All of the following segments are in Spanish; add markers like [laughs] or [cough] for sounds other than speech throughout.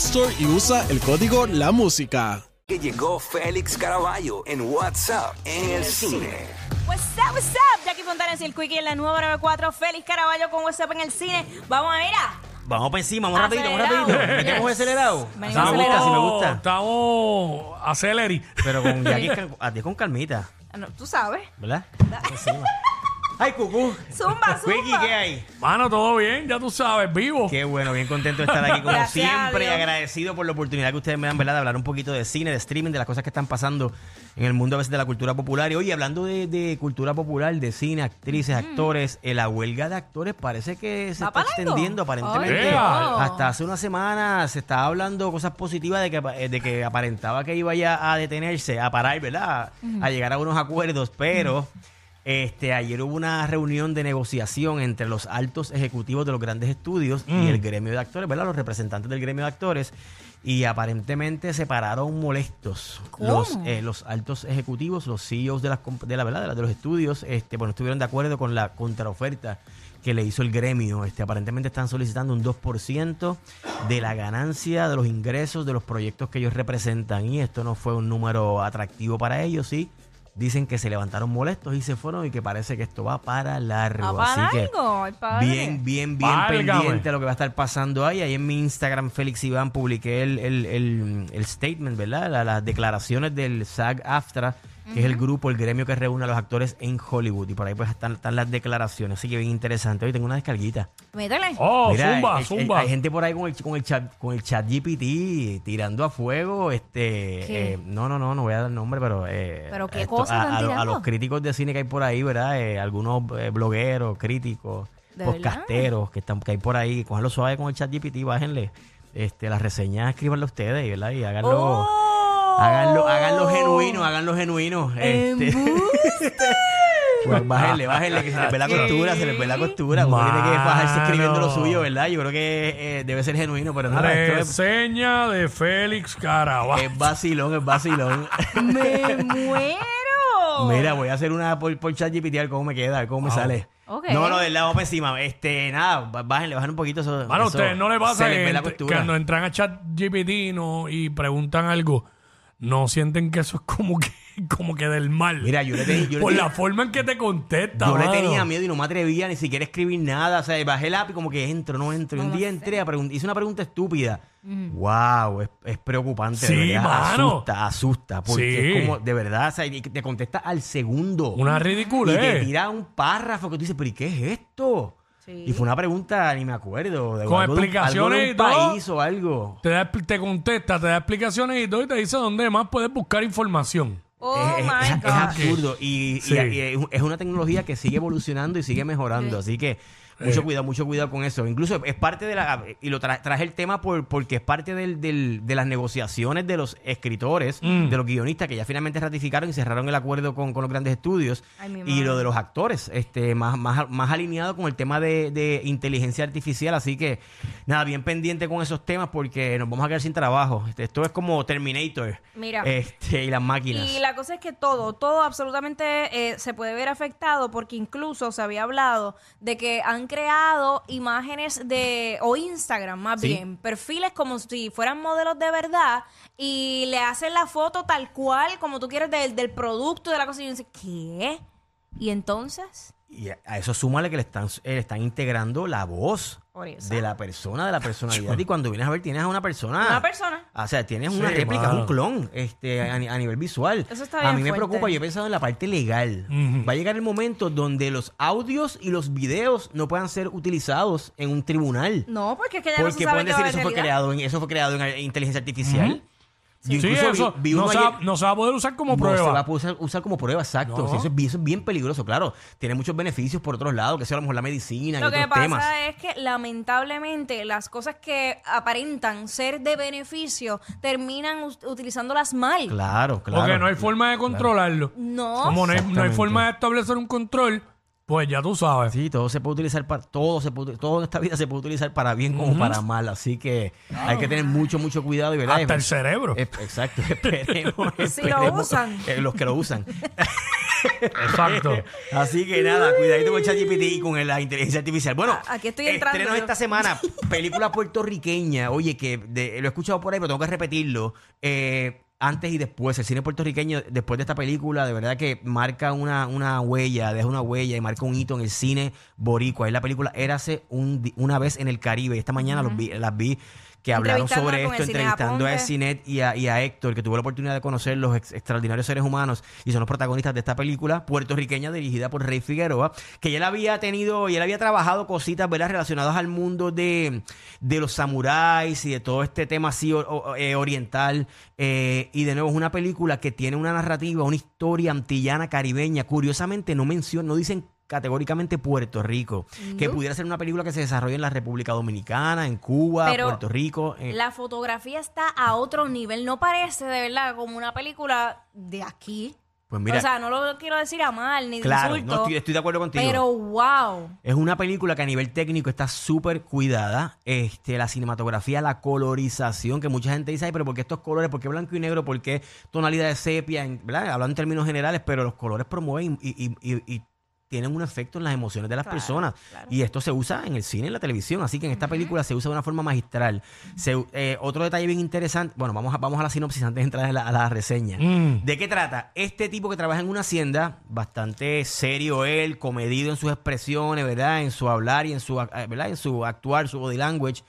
Store y usa el código La Música. Que llegó Félix Caraballo en WhatsApp en el cine. What's up, what's up? Jackie Fontanes y el Quickie en la nueva 94. Félix Caraballo con WhatsApp en el cine. Vamos a ver. ah. Vamos para encima, vamos rapidito, vamos Acelerado. rapidito. Metemos acelerado. Así me gusta, así me acelerado. gusta. Estamos aceleri. Pero con Jackie, cal- a ti con calmita, Ah, no, Tú sabes. ¿verdad? Encima. Ay, cucú. Zumba, [laughs] zumba. ¿qué hay? Mano, todo bien, ya tú sabes, vivo. Qué bueno, bien contento de estar aquí como Gracias a siempre. Dios. Agradecido por la oportunidad que ustedes me dan, ¿verdad? De hablar un poquito de cine, de streaming, de las cosas que están pasando en el mundo a veces de la cultura popular. Y oye, hablando de, de cultura popular, de cine, actrices, actores, eh, la huelga de actores parece que se ¿Va está para largo? extendiendo aparentemente. Hasta hace una semana se estaba hablando cosas positivas de que, eh, de que aparentaba que iba ya a detenerse, a parar, ¿verdad? A llegar a unos acuerdos, pero... Este, ayer hubo una reunión de negociación entre los altos ejecutivos de los grandes estudios y el gremio de actores, ¿verdad? Los representantes del gremio de actores. Y aparentemente se pararon molestos los, eh, los altos ejecutivos, los CEOs de, las, de la verdad de, la- de los estudios, este, bueno, estuvieron de acuerdo con la contraoferta que le hizo el gremio. Este, aparentemente están solicitando un 2% de la ganancia de los ingresos de los proyectos que ellos representan. Y esto no fue un número atractivo para ellos, sí. Dicen que se levantaron molestos y se fueron y que parece que esto va para largo. Para Así que largo, ay, padre. bien, bien, bien Válgame. pendiente a lo que va a estar pasando ahí. Ahí en mi Instagram, Félix Iván, publiqué el, el, el- el statement, ¿verdad? La- las declaraciones del SAG-AFTRA, que es el grupo, el gremio que reúne a los actores en Hollywood. Y por ahí pues están, están las declaraciones. Así que bien interesante. Hoy tengo una descarguita. Métele. Oh, Mira, zumba, hay- zumba. hay gente por ahí con el, con el chat con el chat GPT tirando a fuego este ¿Qué? eh, no no no no voy a dar nombre pero eh, ¿Pero qué esto- cosas a, están a a los críticos de cine que hay por ahí verdad Eh, algunos eh, blogueros críticos ¿De podcasteros que están que hay por ahí cójanlo suave con el chat GPT bájenle este las reseñas escríbanlo ustedes verdad y háganlo Oh. Háganlo háganlo genuino háganlo genuino este [laughs] Pues bájenle, bájenle, que se les ve la costura, se les ve la costura. Uno tiene que bajarse escribiendo lo suyo, ¿verdad? Yo creo que eh, debe ser genuino, pero nada, Reseña de Félix Caraballo. es vacilón, es vacilón. [laughs] ¡Me muero! Mira, voy a hacer una por, por chat GPT, a ver cómo me queda, a ver cómo me sale. No, no, del lado para encima. Este, nada, bá- bájenle, bajen un poquito eso. Mano, a eso, ustedes no le pasa se les que, ve la que cuando entran a chat GPT no, y preguntan algo, no sienten que eso es como que, [laughs] como que del mal. Mira, yo le, te- yo le Por te- la forma en que te contesta. yo le tenía miedo y no me atrevía ni siquiera a escribir nada. O sea, bajé el app y como que entro, no entro. Y un día entré a preguntar, hice una pregunta estúpida. Wow, es, es preocupante. Sí, de verdad. mano. Asusta, asusta. Porque Sí. es como, de verdad, o sea, y te contesta al segundo. Una y te tira un párrafo que tú dices, pero ¿y qué es esto? Sí. Y fue una pregunta, ni me acuerdo. De Con algo de un- explicaciones algo de y todo. país o algo. Te, da- te contesta, te da explicaciones y todo y te dice dónde más puedes buscar información. Oh es, es- my es- es God. absurdo y, y- Sí. y es es una tecnología que sigue evolucionando y sigue mejorando. Así que mucho Eh. cuidado, mucho cuidado con eso. Incluso es parte de la. Y lo tra- traje el tema por, porque es parte del, del- de las negociaciones de los escritores, Mm. de los guionistas que ya finalmente ratificaron y cerraron el acuerdo con, con los grandes estudios. Ay, mi y lo de los actores, este más, más, más alineado con el tema de, de inteligencia artificial. Así que nada, bien pendiente con esos temas porque nos vamos a quedar sin trabajo. Este, esto es como Terminator. Mira. Este, y las máquinas. Y la cosa es que todo, todo absolutamente eh, se puede ver afectado porque incluso se había hablado de que han creado imágenes de, o Instagram más Sí. bien, perfiles como si fueran modelos de verdad y le hacen la foto tal cual como tú quieres del, del producto, de la cosa y uno dice, ¿qué? ¿Y entonces? Y a a eso súmale que le están, eh, le están integrando la voz de la persona, de la personalidad. y cuando vienes a ver, tienes a una persona. Una persona. O sea, tienes una Sí, réplica, mano. un clon este, a, ni- a nivel visual. Eso está a bien mí me fuerte. preocupa, yo he pensado en la parte legal. Ujú. Va a llegar el momento donde los audios y los videos no puedan ser utilizados en un tribunal. No, porque es que ya no se Porque sabe pueden qué decir a eso fue realidad. creado en eso fue creado en eh, inteligencia artificial. Yo incluso eso vi no, uno se va, ayer- no se va a poder usar como no prueba. se va a poder usar, usar como prueba, exacto. No. Sí, eso, es, bien- eso es bien peligroso, claro. Tiene muchos beneficios por otros lados, que sea a lo mejor la medicina y Lo que otros pasa temas. es que lamentablemente las cosas que aparentan ser de beneficio terminan us- utilizándolas mal. Claro, claro. Porque no hay forma de controlarlo. No. Como no hay, no hay Exactamente. forma de establecer un control, pues ya tú sabes. Sí, todo se puede utilizar para todo se puede, todo en esta vida se puede utilizar para bien como para mal, así que hay que tener mucho mucho cuidado y verdad. Hasta el cerebro. Exacto, [laughs] esperemos, [laughs] Si lo esperemos, usan. eh, los que lo usan. [laughs] Exacto. Así que nada, cuidadito con ChatGPT y con la inteligencia artificial. Bueno, aquí estoy entrando estrenos yo. esta semana, película puertorriqueña. Oye, que de- lo he escuchado por ahí, pero tengo que repetirlo. Eh, antes y después, el cine puertorriqueño, después de esta película, de verdad que marca una, una huella, deja una huella y marca un hito en el cine boricua. Es la película Érase un, una vez en el Caribe. Esta mañana los vi- las vi que hablaron sobre esto, entrevistando a. Cinet y a, y a Héctor, que tuve la oportunidad de conocer los ex- extraordinarios seres humanos y son los protagonistas de esta película puertorriqueña dirigida por Rey Figueroa, que ya él había tenido y él había trabajado cositas ¿verdad? relacionadas al mundo de, de los samuráis y de todo este tema así o- o- eh, oriental. eh, y de nuevo es una película que tiene una narrativa, una historia antillana caribeña. Curiosamente no mencionan, no dicen categóricamente Puerto Rico, que pudiera ser una película que se desarrolle en la República Dominicana, en Cuba, Pero Puerto Rico. eh, La fotografía está a otro nivel. No parece de verdad como una película de aquí. Pues mira, o sea, no lo quiero decir a mal ni claro, insulto. no estoy, estoy de acuerdo contigo. pero wow. Es una película que a nivel técnico está súper cuidada. Este, la cinematografía, la colorización, que mucha gente dice, ay, pero ¿por qué estos colores? ¿Por qué blanco y negro? ¿Por qué tonalidad de sepia? ¿verdad? Hablando en términos generales, pero los colores promueven y, y- y- y tienen un efecto en las emociones de las Claro, personas. claro. Y esto se usa en el cine y en la televisión. Así que en esta película se usa de una forma magistral. Se- eh, otro detalle bien interesante, bueno, vamos a, vamos a la sinopsis antes de entrar a la, a la reseña. Mm. ¿De qué trata? Este tipo que trabaja en una hacienda, bastante serio él, comedido en sus expresiones, ¿verdad? En su hablar y en su, eh, ¿verdad? En su actuar, su body language.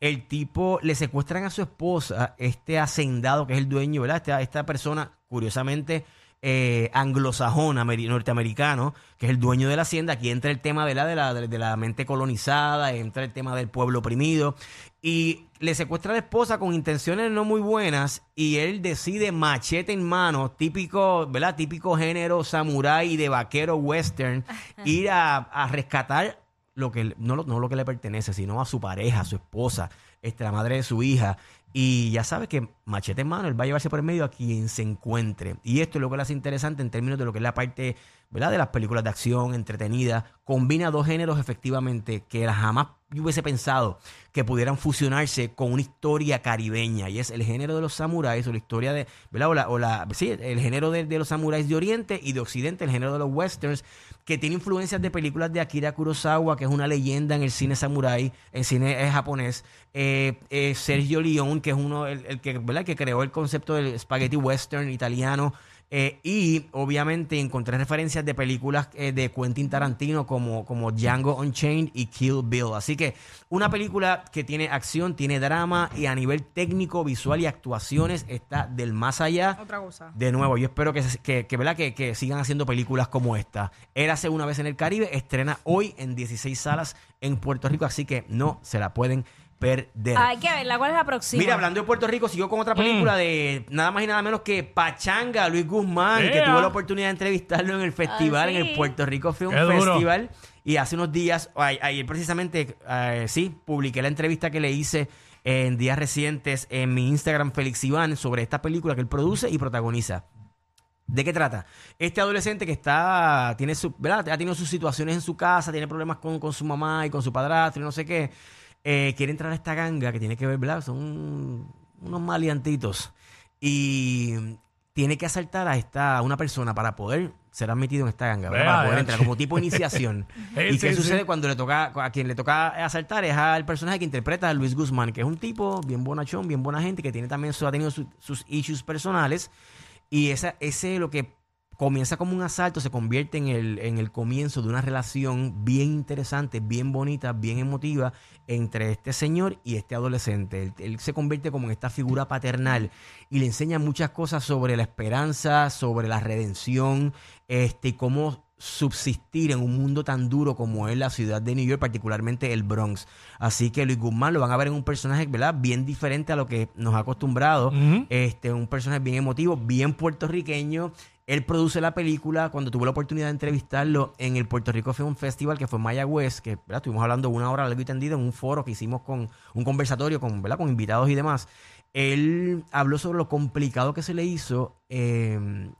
El tipo le secuestran a su esposa, este hacendado que es el dueño, ¿verdad? Esta, esta persona, curiosamente, eh, anglosajón, ameri- norteamericano, que es el dueño de la hacienda. Aquí entra el tema ¿verdad? De, la, de, de la mente colonizada, entra el tema del pueblo oprimido. Y le secuestra a la esposa con intenciones no muy buenas y él decide machete en mano, típico, ¿verdad? Típico género samurái de vaquero western, ir a, a rescatar lo que no, lo- no lo que le pertenece, sino a su pareja, a su esposa, este, la madre de su hija. Y ya sabes que machete en mano, él va a llevarse por el medio a quien se encuentre. Y esto es lo que le hace interesante en términos de lo que es la parte. De las películas de acción, entretenida. Combina dos géneros efectivamente que jamás hubiese pensado que pudieran fusionarse con una historia caribeña. Y es el género de los samuráis o la historia de, la, sí, el género de, los samuráis de Oriente y de Occidente, el género de los westerns, que tiene influencias de películas de Akira Kurosawa, que es una leyenda en el cine samurái, en cine eh, japonés. Eh, eh, Sergio Leone, que es uno, el, el que, ¿verdad? que creó el concepto del spaghetti western italiano. Eh, y obviamente encontré referencias de películas eh, de Quentin Tarantino como, como Django Unchained y Kill Bill. Así que una película que tiene acción, tiene drama y a nivel técnico, visual y actuaciones está del más allá. Otra cosa. De nuevo, yo espero que, que, ¿verdad? que, que sigan haciendo películas como esta. Érase una vez en el Caribe, estrena hoy en 16 salas en Puerto Rico, así que no se la pueden perder. Hay que verla. ¿Cuál es la próxima? Mira, hablando de Puerto Rico, sigo con otra película de nada más y nada menos que Pachanga, Luis Guzmán, que tuve la oportunidad de entrevistarlo en el festival, Ah, sí. en el Puerto Rico Film ¡Qué duro! Festival. Y hace unos días, ayer precisamente, eh, sí, publiqué la entrevista que le hice en días recientes en mi Instagram, Félix Iván, sobre esta película que él produce y protagoniza. ¿De qué trata? Este adolescente que está, tiene su, ¿verdad? Ha tenido sus situaciones en su casa, tiene problemas con, con su mamá y con su padrastro y no sé qué. Eh, quiere entrar a esta ganga que tiene que ver, ¿verdad? Son unos maleantitos. Y tiene que asaltar a esta, a una persona para poder ser admitido en esta ganga, ¿verdad? Para poder entrar como tipo de [laughs] iniciación. Sí, ¿Y qué sí, sucede sí. cuando le toca, a quien le toca asaltar es al personaje que interpreta a Luis Guzmán, que es un tipo bien bonachón, bien buena gente, que tiene también su, ha tenido su- sus issues personales. Y esa, ese lo que comienza como un asalto se convierte en el, en el comienzo de una relación bien interesante, bien bonita, bien emotiva entre este señor y este adolescente. Él, él se convierte como en esta figura paternal y le enseña muchas cosas sobre la esperanza, sobre la redención, este, y cómo subsistir en un mundo tan duro como es la ciudad de New York, particularmente el Bronx. Así que Luis Guzmán lo van a ver en un personaje, ¿verdad? Bien diferente a lo que nos ha acostumbrado. Este, un personaje bien emotivo, bien puertorriqueño. Él produce la película. Cuando tuve la oportunidad de entrevistarlo en el Puerto Rico Film Festival, que fue en Mayagüez, que ¿verdad? estuvimos hablando una hora largo y tendido en un foro que hicimos con un conversatorio con, ¿verdad? con invitados y demás. Él habló sobre lo complicado que se le hizo eh,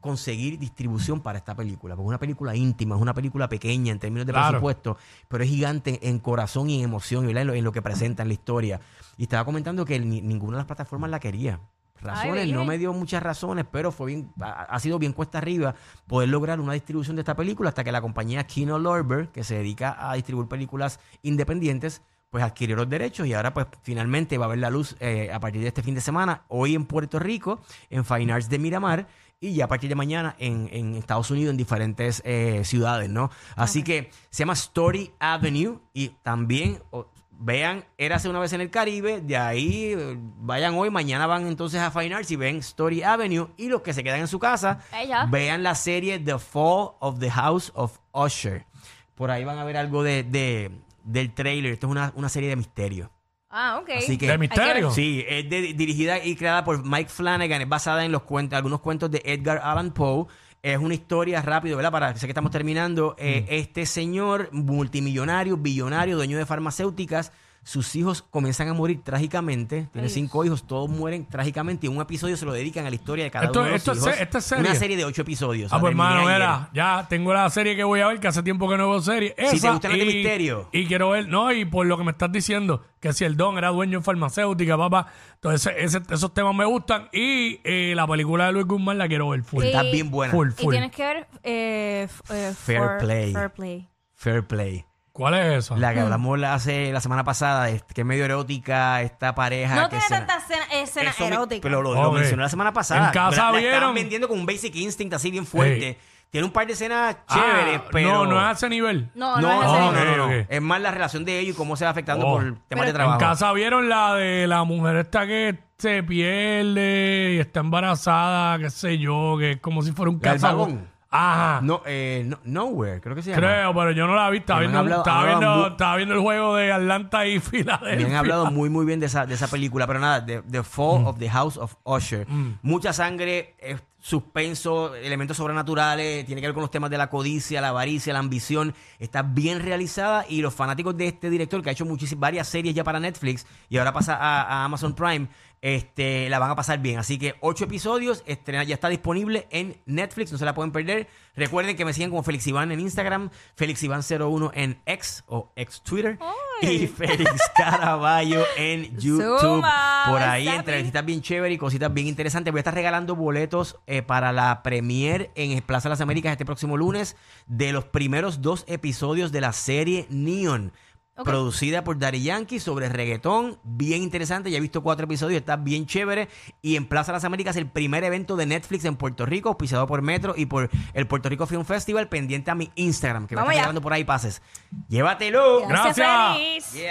conseguir distribución para esta película. Porque es una película íntima, es una película pequeña en términos de Claro. presupuesto, pero es gigante en corazón y en emoción, ¿verdad? En, lo, en lo que presenta en la historia. Y estaba comentando que ni- ninguna de las plataformas la quería. Razones, Ay, no me dio muchas razones, pero fue bien, ha, ha sido bien cuesta arriba poder lograr una distribución de esta película hasta que la compañía Kino Lorber, que se dedica a distribuir películas independientes, pues adquirió los derechos y ahora pues finalmente va a ver la luz eh, a partir de este fin de semana, hoy en Puerto Rico, en Fine Arts de Miramar y ya a partir de mañana en, en Estados Unidos, en diferentes eh, ciudades, ¿no? Así que se llama Story Avenue y también o- vean Érase una vez en el Caribe, de ahí vayan hoy, mañana van entonces a Fine Arts y ven Story Avenue y los que se quedan en su casa, Ella. vean la serie The Fall of the House of Usher. Por ahí van a ver algo de, de- del trailer. Esto es una, una serie de misterio. Ah, ok. Así que- ¿De misterio? Sí, es de- dirigida y creada por Mike Flanagan, es basada en los cuentos, algunos cuentos de Edgar Allan Poe. Es una historia rápido, ¿verdad? Para sé que estamos terminando. Eh, Este señor multimillonario, billonario, dueño de farmacéuticas, sus hijos comienzan a morir trágicamente. Tiene Ay. cinco hijos, todos mueren trágicamente. Y un episodio se lo dedican a la historia de cada Esto- uno de los esto es hijos. es serie. Una serie de ocho episodios. Ah, pues hermano, mira, ya tengo la serie que voy a ver, que hace tiempo que no veo serie. Si te Esa, gustan las de misterio. Y quiero ver, no, y por lo que me estás diciendo, que si el Don era dueño de farmacéutica, papá. Entonces, ese- esos temas me gustan. Y eh, la película de Luis Guzmán la quiero ver full. Sí. Está bien buena. Full, Y full. tienes que ver eh, eh, Fair for- play. Fair play. Fair Play. ¿Cuál es esa? La que hablamos la- hace la semana pasada, de- que es medio erótica, esta pareja. No que tiene se- tanta escena, escena Eso me- erótica. Pero lo, lo Ok. mencioné la semana pasada. En casa la, la vieron- vendiendo con un Basic Instinct así bien fuerte. Tiene un par de escenas Ah, chéveres, pero... No, no es a ese nivel. No, No, no, es ese no, nivel. no, no. Ok, ok. Es más la relación de ellos y cómo se va afectando Oh. por temas Pero- de En trabajo. casa vieron la de la mujer esta que se pierde y está embarazada, qué sé yo, que es como si fuera un ¿La del caza- vagón? Ajá. No, eh, no- Nowhere, creo que se llama. Creo, pero yo no la vi. Estaba, Que me han viendo, hablado- estaba, viendo, mu- estaba viendo el juego de Atlanta y [laughs] Filadelfia. Me han hablado muy, muy bien de esa, de esa película, pero nada, The, The Fall Mm. of the House of Usher. Mucha sangre, eh, suspenso, elementos sobrenaturales, tiene que ver con los temas de la codicia, la avaricia, la ambición. Está bien realizada y los fanáticos de este director, que ha hecho muchísimas, varias series ya para Netflix y ahora pasa a, a Amazon Prime, este, la van a pasar bien. Así que ocho episodios, estrena, ya está disponible en Netflix, no se la pueden perder. Recuerden que me siguen como Félix Iván en Instagram, Félix Iván 01 en X o ex Twitter y Félix [laughs] Caraballo en YouTube. Por ahí, entrevistas bien chéveres y cositas bien interesantes. Voy a estar regalando boletos eh, para la premiere en Plaza de las Américas este próximo lunes de los primeros dos episodios de la serie Neon. Producida por Daddy Yankee sobre reggaetón, bien interesante. Ya he visto cuatro episodios, está bien chévere. Y en Plaza de las Américas, el primer evento de Netflix en Puerto Rico, auspiciado por Metro y por el Puerto Rico Film Festival, pendiente a mi Instagram, que me Vamos está allá. regalando por ahí pases. Llévatelo. Gracias. Yeah.